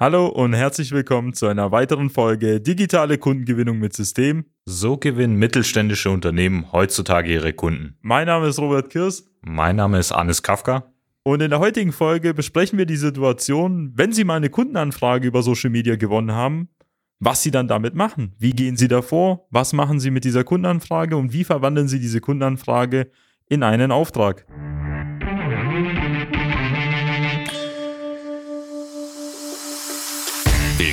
Hallo und herzlich willkommen zu einer weiteren Folge Digitale Kundengewinnung mit System. So gewinnen mittelständische Unternehmen heutzutage ihre Kunden. Mein Name ist Robert Kirs. Mein Name ist Anis Kafka. Und in der heutigen Folge besprechen wir die Situation, wenn Sie mal eine Kundenanfrage über Social Media gewonnen haben, was Sie dann damit machen. Wie gehen Sie davor? Was machen Sie mit dieser Kundenanfrage und wie verwandeln Sie diese Kundenanfrage in einen Auftrag?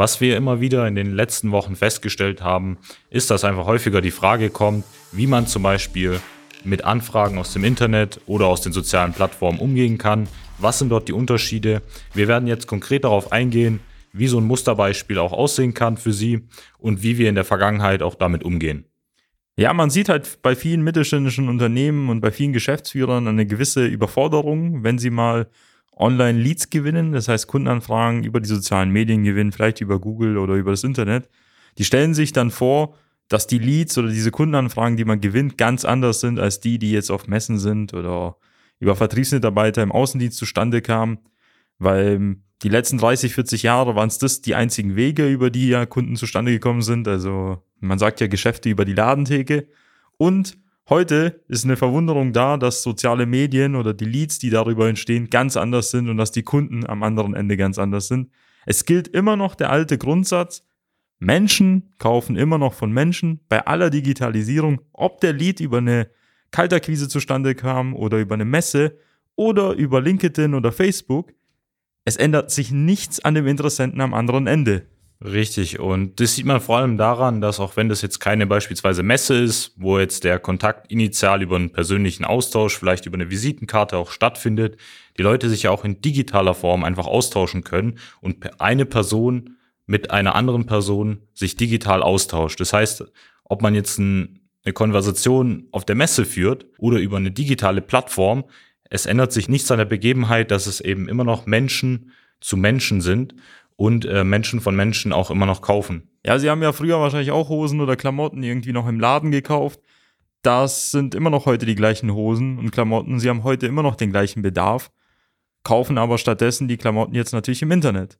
Was wir immer wieder in den letzten Wochen festgestellt haben, ist, dass einfach häufiger die Frage kommt, wie man zum Beispiel mit Anfragen aus dem Internet oder aus den sozialen Plattformen umgehen kann. Was sind dort die Unterschiede? Wir werden jetzt konkret darauf eingehen, wie so ein Musterbeispiel auch aussehen kann für Sie und wie wir in der Vergangenheit auch damit umgehen. Ja, man sieht halt bei vielen mittelständischen Unternehmen und bei vielen Geschäftsführern eine gewisse Überforderung, wenn sie mal Online-Leads gewinnen, das heißt Kundenanfragen über die sozialen Medien gewinnen, vielleicht über Google oder über das Internet. Die stellen sich dann vor, dass die Leads oder diese Kundenanfragen, die man gewinnt, ganz anders sind als die, die jetzt auf Messen sind oder über Vertriebsmitarbeiter im Außendienst zustande kamen, weil die letzten 30, 40 Jahre waren es das die einzigen Wege, über die ja Kunden zustande gekommen sind. Also man sagt ja Geschäfte über die Ladentheke und Heute ist eine Verwunderung da, dass soziale Medien oder die Leads, die darüber entstehen, ganz anders sind und dass die Kunden am anderen Ende ganz anders sind. Es gilt immer noch der alte Grundsatz, Menschen kaufen immer noch von Menschen bei aller Digitalisierung, ob der Lead über eine Kalterquise zustande kam oder über eine Messe oder über LinkedIn oder Facebook. Es ändert sich nichts an dem Interessenten am anderen Ende. Richtig, und das sieht man vor allem daran, dass auch wenn das jetzt keine beispielsweise Messe ist, wo jetzt der Kontakt initial über einen persönlichen Austausch, vielleicht über eine Visitenkarte auch stattfindet, die Leute sich ja auch in digitaler Form einfach austauschen können und eine Person mit einer anderen Person sich digital austauscht. Das heißt, ob man jetzt ein, eine Konversation auf der Messe führt oder über eine digitale Plattform, es ändert sich nichts an der Begebenheit, dass es eben immer noch Menschen zu Menschen sind und äh, Menschen von Menschen auch immer noch kaufen. Ja, sie haben ja früher wahrscheinlich auch Hosen oder Klamotten irgendwie noch im Laden gekauft. Das sind immer noch heute die gleichen Hosen und Klamotten. Sie haben heute immer noch den gleichen Bedarf, kaufen aber stattdessen die Klamotten jetzt natürlich im Internet.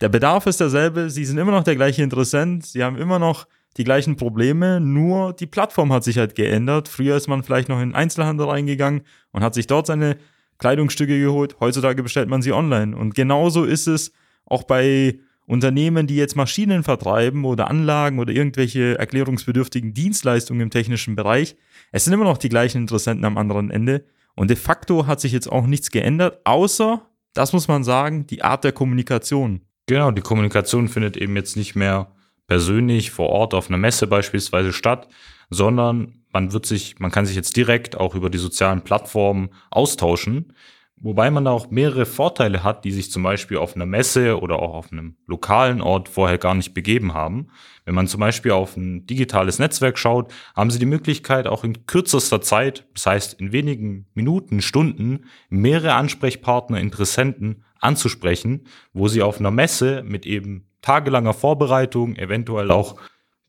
Der Bedarf ist derselbe, sie sind immer noch der gleiche Interessent, sie haben immer noch die gleichen Probleme, nur die Plattform hat sich halt geändert. Früher ist man vielleicht noch in den Einzelhandel reingegangen und hat sich dort seine Kleidungsstücke geholt. Heutzutage bestellt man sie online. Und genauso ist es auch bei Unternehmen, die jetzt Maschinen vertreiben oder Anlagen oder irgendwelche erklärungsbedürftigen Dienstleistungen im technischen Bereich, es sind immer noch die gleichen Interessenten am anderen Ende. Und de facto hat sich jetzt auch nichts geändert, außer, das muss man sagen, die Art der Kommunikation. Genau, die Kommunikation findet eben jetzt nicht mehr persönlich vor Ort auf einer Messe beispielsweise statt, sondern man wird sich, man kann sich jetzt direkt auch über die sozialen Plattformen austauschen. Wobei man da auch mehrere Vorteile hat, die sich zum Beispiel auf einer Messe oder auch auf einem lokalen Ort vorher gar nicht begeben haben. Wenn man zum Beispiel auf ein digitales Netzwerk schaut, haben Sie die Möglichkeit, auch in kürzester Zeit, das heißt in wenigen Minuten, Stunden, mehrere Ansprechpartner, Interessenten anzusprechen, wo Sie auf einer Messe mit eben tagelanger Vorbereitung, eventuell auch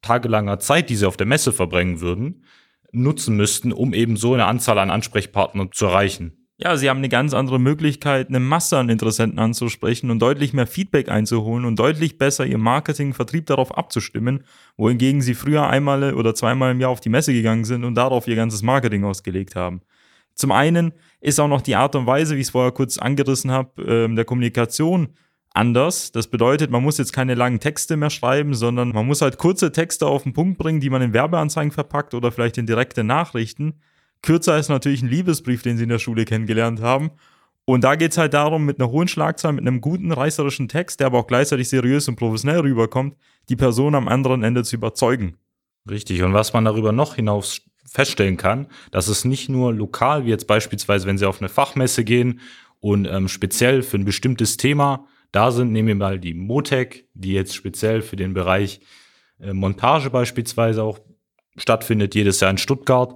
tagelanger Zeit, die Sie auf der Messe verbringen würden, nutzen müssten, um eben so eine Anzahl an Ansprechpartnern zu erreichen ja, sie haben eine ganz andere Möglichkeit, eine Masse an Interessenten anzusprechen und deutlich mehr Feedback einzuholen und deutlich besser ihr Marketing, Vertrieb darauf abzustimmen, wohingegen sie früher einmal oder zweimal im Jahr auf die Messe gegangen sind und darauf ihr ganzes Marketing ausgelegt haben. Zum einen ist auch noch die Art und Weise, wie ich es vorher kurz angerissen habe, äh, der Kommunikation anders. Das bedeutet, man muss jetzt keine langen Texte mehr schreiben, sondern man muss halt kurze Texte auf den Punkt bringen, die man in Werbeanzeigen verpackt oder vielleicht in direkte Nachrichten. Kürzer ist natürlich ein Liebesbrief, den Sie in der Schule kennengelernt haben. Und da geht es halt darum, mit einer hohen Schlagzahl, mit einem guten reißerischen Text, der aber auch gleichzeitig seriös und professionell rüberkommt, die Person am anderen Ende zu überzeugen. Richtig. Und was man darüber noch hinaus feststellen kann, dass es nicht nur lokal, wie jetzt beispielsweise, wenn Sie auf eine Fachmesse gehen und ähm, speziell für ein bestimmtes Thema da sind, nehmen wir mal die Motec, die jetzt speziell für den Bereich äh, Montage beispielsweise auch stattfindet, jedes Jahr in Stuttgart.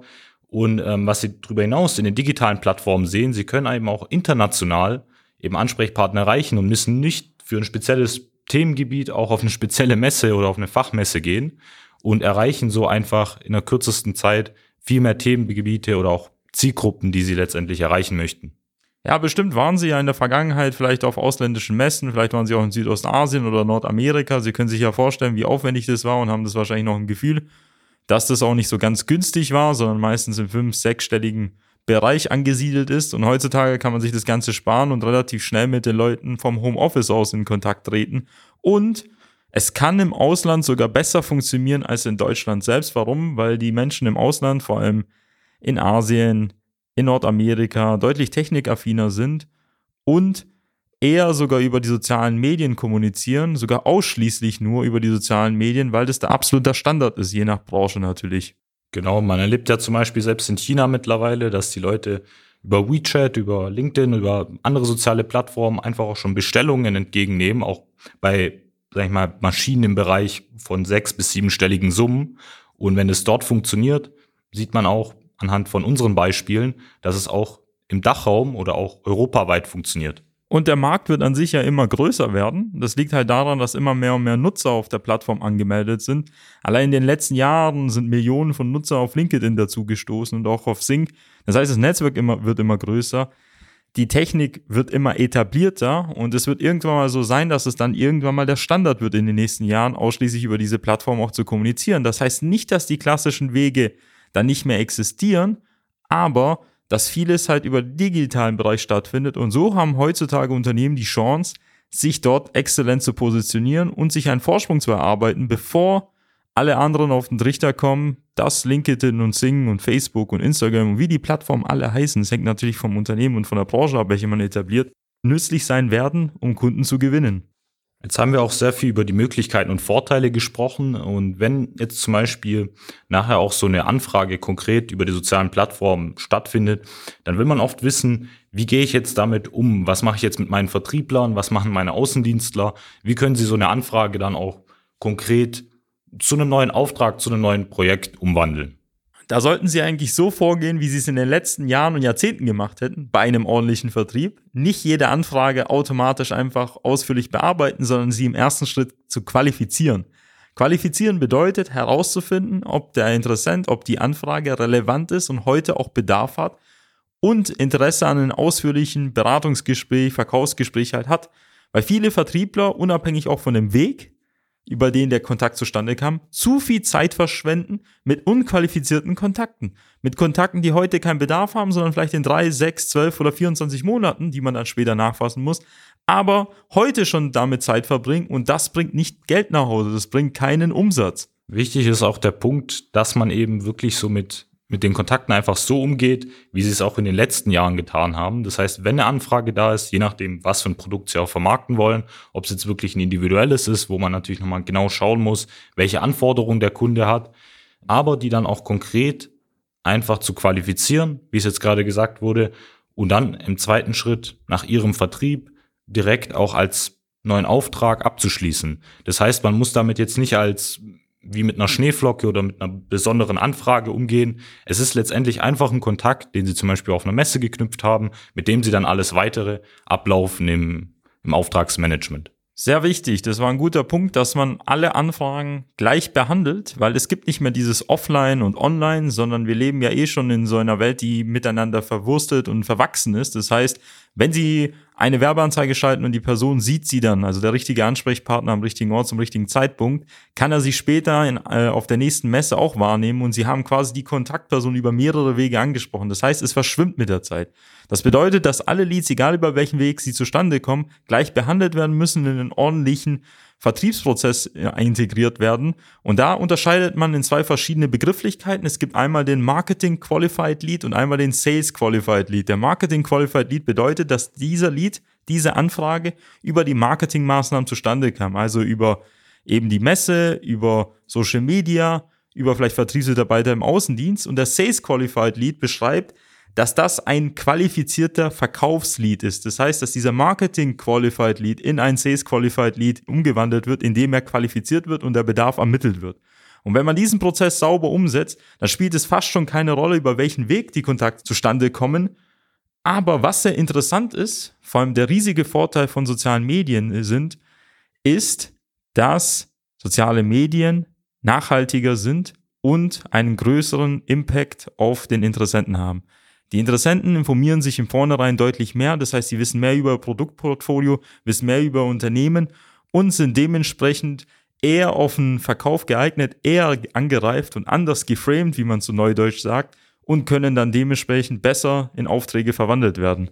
Und ähm, was Sie darüber hinaus in den digitalen Plattformen sehen, Sie können eben auch international eben Ansprechpartner erreichen und müssen nicht für ein spezielles Themengebiet auch auf eine spezielle Messe oder auf eine Fachmesse gehen und erreichen so einfach in der kürzesten Zeit viel mehr Themengebiete oder auch Zielgruppen, die Sie letztendlich erreichen möchten. Ja, bestimmt waren Sie ja in der Vergangenheit vielleicht auf ausländischen Messen, vielleicht waren Sie auch in Südostasien oder Nordamerika. Sie können sich ja vorstellen, wie aufwendig das war und haben das wahrscheinlich noch ein Gefühl, dass das auch nicht so ganz günstig war, sondern meistens im fünf-, sechsstelligen Bereich angesiedelt ist. Und heutzutage kann man sich das Ganze sparen und relativ schnell mit den Leuten vom Homeoffice aus in Kontakt treten. Und es kann im Ausland sogar besser funktionieren als in Deutschland selbst. Warum? Weil die Menschen im Ausland, vor allem in Asien, in Nordamerika deutlich technikaffiner sind und eher sogar über die sozialen Medien kommunizieren, sogar ausschließlich nur über die sozialen Medien, weil das der absolute Standard ist, je nach Branche natürlich. Genau, man erlebt ja zum Beispiel selbst in China mittlerweile, dass die Leute über WeChat, über LinkedIn, über andere soziale Plattformen einfach auch schon Bestellungen entgegennehmen, auch bei, sag ich mal, Maschinen im Bereich von sechs- bis siebenstelligen Summen. Und wenn es dort funktioniert, sieht man auch, anhand von unseren Beispielen, dass es auch im Dachraum oder auch europaweit funktioniert. Und der Markt wird an sich ja immer größer werden. Das liegt halt daran, dass immer mehr und mehr Nutzer auf der Plattform angemeldet sind. Allein in den letzten Jahren sind Millionen von Nutzer auf LinkedIn dazugestoßen und auch auf Sync. Das heißt, das Netzwerk immer, wird immer größer. Die Technik wird immer etablierter und es wird irgendwann mal so sein, dass es dann irgendwann mal der Standard wird in den nächsten Jahren, ausschließlich über diese Plattform auch zu kommunizieren. Das heißt nicht, dass die klassischen Wege dann nicht mehr existieren, aber dass vieles halt über den digitalen Bereich stattfindet. Und so haben heutzutage Unternehmen die Chance, sich dort exzellent zu positionieren und sich einen Vorsprung zu erarbeiten, bevor alle anderen auf den Trichter kommen, dass LinkedIn und Sing und Facebook und Instagram und wie die Plattformen alle heißen, es hängt natürlich vom Unternehmen und von der Branche ab, welche man etabliert, nützlich sein werden, um Kunden zu gewinnen. Jetzt haben wir auch sehr viel über die Möglichkeiten und Vorteile gesprochen. Und wenn jetzt zum Beispiel nachher auch so eine Anfrage konkret über die sozialen Plattformen stattfindet, dann will man oft wissen, wie gehe ich jetzt damit um? Was mache ich jetzt mit meinen Vertrieblern? Was machen meine Außendienstler? Wie können sie so eine Anfrage dann auch konkret zu einem neuen Auftrag, zu einem neuen Projekt umwandeln? Da sollten Sie eigentlich so vorgehen, wie Sie es in den letzten Jahren und Jahrzehnten gemacht hätten, bei einem ordentlichen Vertrieb. Nicht jede Anfrage automatisch einfach ausführlich bearbeiten, sondern sie im ersten Schritt zu qualifizieren. Qualifizieren bedeutet herauszufinden, ob der Interessent, ob die Anfrage relevant ist und heute auch Bedarf hat und Interesse an einem ausführlichen Beratungsgespräch, Verkaufsgespräch halt hat. Weil viele Vertriebler, unabhängig auch von dem Weg, über den der Kontakt zustande kam, zu viel Zeit verschwenden mit unqualifizierten Kontakten. Mit Kontakten, die heute keinen Bedarf haben, sondern vielleicht in drei, sechs, zwölf oder 24 Monaten, die man dann später nachfassen muss, aber heute schon damit Zeit verbringen und das bringt nicht Geld nach Hause, das bringt keinen Umsatz. Wichtig ist auch der Punkt, dass man eben wirklich so mit mit den Kontakten einfach so umgeht, wie sie es auch in den letzten Jahren getan haben. Das heißt, wenn eine Anfrage da ist, je nachdem, was für ein Produkt sie auch vermarkten wollen, ob es jetzt wirklich ein individuelles ist, wo man natürlich nochmal genau schauen muss, welche Anforderungen der Kunde hat, aber die dann auch konkret einfach zu qualifizieren, wie es jetzt gerade gesagt wurde, und dann im zweiten Schritt nach ihrem Vertrieb direkt auch als neuen Auftrag abzuschließen. Das heißt, man muss damit jetzt nicht als wie mit einer Schneeflocke oder mit einer besonderen Anfrage umgehen. Es ist letztendlich einfach ein Kontakt, den Sie zum Beispiel auf einer Messe geknüpft haben, mit dem Sie dann alles weitere ablaufen im, im Auftragsmanagement. Sehr wichtig, das war ein guter Punkt, dass man alle Anfragen gleich behandelt, weil es gibt nicht mehr dieses Offline und Online, sondern wir leben ja eh schon in so einer Welt, die miteinander verwurstet und verwachsen ist. Das heißt, Wenn Sie eine Werbeanzeige schalten und die Person sieht sie dann, also der richtige Ansprechpartner am richtigen Ort zum richtigen Zeitpunkt, kann er sie später in, äh, auf der nächsten Messe auch wahrnehmen und sie haben quasi die Kontaktperson über mehrere Wege angesprochen. Das heißt, es verschwimmt mit der Zeit. Das bedeutet, dass alle Leads, egal über welchen Weg sie zustande kommen, gleich behandelt werden müssen in einen ordentlichen Vertriebsprozess äh, integriert werden. Und da unterscheidet man in zwei verschiedene Begrifflichkeiten. Es gibt einmal den Marketing Qualified Lead und einmal den Sales Qualified Lead. Der Marketing Qualified Lead bedeutet, dass dieser Lead, diese Anfrage über die Marketingmaßnahmen zustande kam. Also über eben die Messe, über Social Media, über vielleicht Vertriebsmitarbeiter im Außendienst. Und der Sales Qualified Lead beschreibt, dass das ein qualifizierter Verkaufslead ist. Das heißt, dass dieser Marketing Qualified Lead in ein Sales Qualified Lead umgewandelt wird, indem er qualifiziert wird und der Bedarf ermittelt wird. Und wenn man diesen Prozess sauber umsetzt, dann spielt es fast schon keine Rolle, über welchen Weg die Kontakte zustande kommen. Aber was sehr interessant ist, vor allem der riesige Vorteil von sozialen Medien sind, ist, dass soziale Medien nachhaltiger sind und einen größeren Impact auf den Interessenten haben. Die Interessenten informieren sich im Vornherein deutlich mehr, das heißt, sie wissen mehr über Produktportfolio, wissen mehr über Unternehmen und sind dementsprechend eher auf den Verkauf geeignet, eher angereift und anders geframed, wie man zu Neudeutsch sagt, und können dann dementsprechend besser in Aufträge verwandelt werden.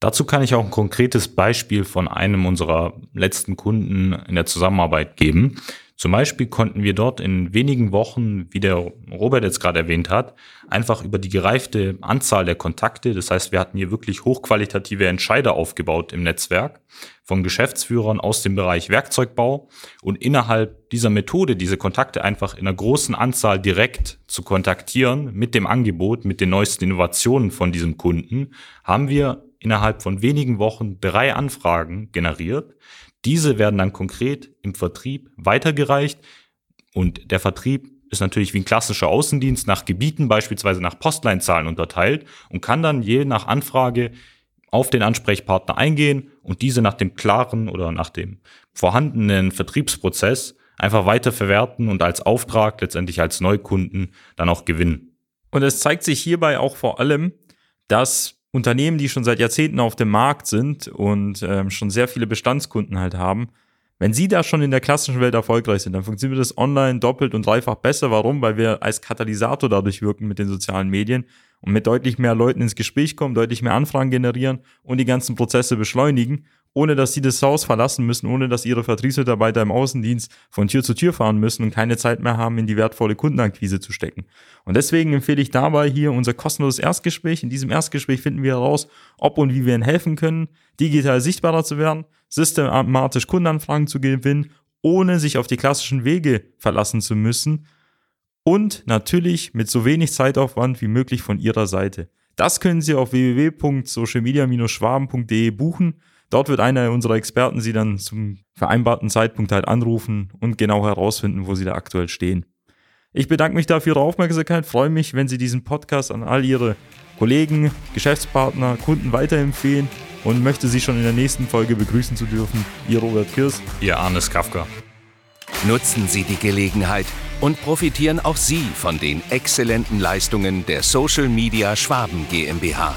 Dazu kann ich auch ein konkretes Beispiel von einem unserer letzten Kunden in der Zusammenarbeit geben. Zum Beispiel konnten wir dort in wenigen Wochen, wie der Robert jetzt gerade erwähnt hat, einfach über die gereifte Anzahl der Kontakte, das heißt, wir hatten hier wirklich hochqualitative Entscheider aufgebaut im Netzwerk von Geschäftsführern aus dem Bereich Werkzeugbau und innerhalb dieser Methode diese Kontakte einfach in einer großen Anzahl direkt zu kontaktieren mit dem Angebot, mit den neuesten Innovationen von diesem Kunden, haben wir innerhalb von wenigen Wochen drei Anfragen generiert, diese werden dann konkret im Vertrieb weitergereicht und der Vertrieb ist natürlich wie ein klassischer Außendienst nach Gebieten, beispielsweise nach Postleinzahlen unterteilt und kann dann je nach Anfrage auf den Ansprechpartner eingehen und diese nach dem klaren oder nach dem vorhandenen Vertriebsprozess einfach weiter verwerten und als Auftrag letztendlich als Neukunden dann auch gewinnen. Und es zeigt sich hierbei auch vor allem, dass Unternehmen, die schon seit Jahrzehnten auf dem Markt sind und ähm, schon sehr viele Bestandskunden halt haben, wenn sie da schon in der klassischen Welt erfolgreich sind, dann funktioniert das online doppelt und dreifach besser. Warum? Weil wir als Katalysator dadurch wirken mit den sozialen Medien und mit deutlich mehr Leuten ins Gespräch kommen, deutlich mehr Anfragen generieren und die ganzen Prozesse beschleunigen ohne dass sie das Haus verlassen müssen, ohne dass ihre Vertriebsmitarbeiter im Außendienst von Tür zu Tür fahren müssen und keine Zeit mehr haben, in die wertvolle Kundenakquise zu stecken. Und deswegen empfehle ich dabei hier unser kostenloses Erstgespräch. In diesem Erstgespräch finden wir heraus, ob und wie wir Ihnen helfen können, digital sichtbarer zu werden, systematisch Kundenanfragen zu gewinnen, ohne sich auf die klassischen Wege verlassen zu müssen und natürlich mit so wenig Zeitaufwand wie möglich von Ihrer Seite. Das können Sie auf www.socialmedia-schwaben.de buchen. Dort wird einer unserer Experten Sie dann zum vereinbarten Zeitpunkt halt anrufen und genau herausfinden, wo Sie da aktuell stehen. Ich bedanke mich dafür Ihre Aufmerksamkeit, freue mich, wenn Sie diesen Podcast an all Ihre Kollegen, Geschäftspartner, Kunden weiterempfehlen und möchte Sie schon in der nächsten Folge begrüßen zu dürfen. Ihr Robert Kirs. Ihr Arnes Kafka. Nutzen Sie die Gelegenheit und profitieren auch Sie von den exzellenten Leistungen der Social Media Schwaben GmbH.